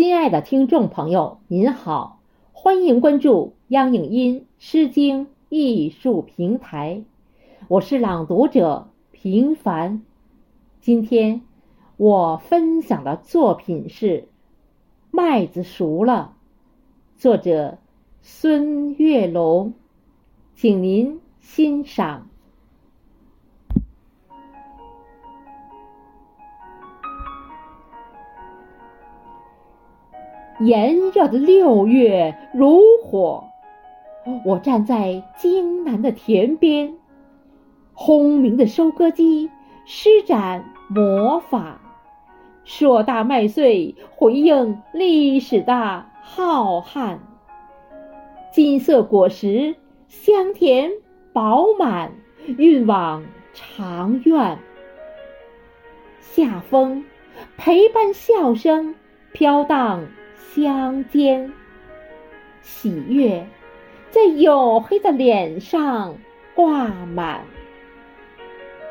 亲爱的听众朋友，您好，欢迎关注央影音诗经艺术平台，我是朗读者平凡。今天我分享的作品是《麦子熟了》，作者孙月龙，请您欣赏。炎热的六月如火，我站在荆南的田边，轰鸣的收割机施展魔法，硕大麦穗回应历史的浩瀚，金色果实香甜饱满，运往长院。夏风陪伴笑声飘荡。乡间，喜悦在黝黑的脸上挂满。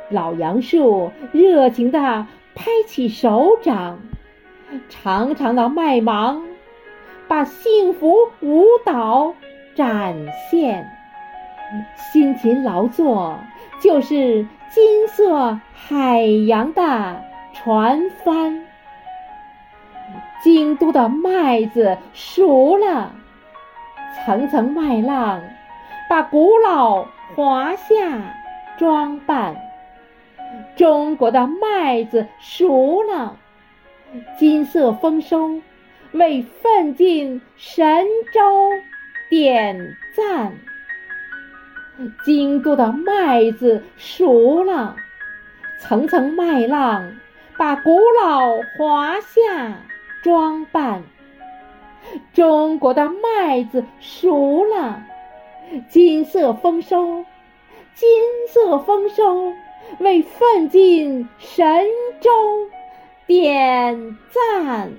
老杨树热情地拍起手掌，长长的麦芒把幸福舞蹈展现。辛勤劳作就是金色海洋的船帆。京都的麦子熟了，层层麦浪把古老华夏装扮。中国的麦子熟了，金色丰收为奋进神州点赞。京都的麦子熟了，层层麦浪把古老华夏。装扮，中国的麦子熟了，金色丰收，金色丰收，为奋进神州点赞。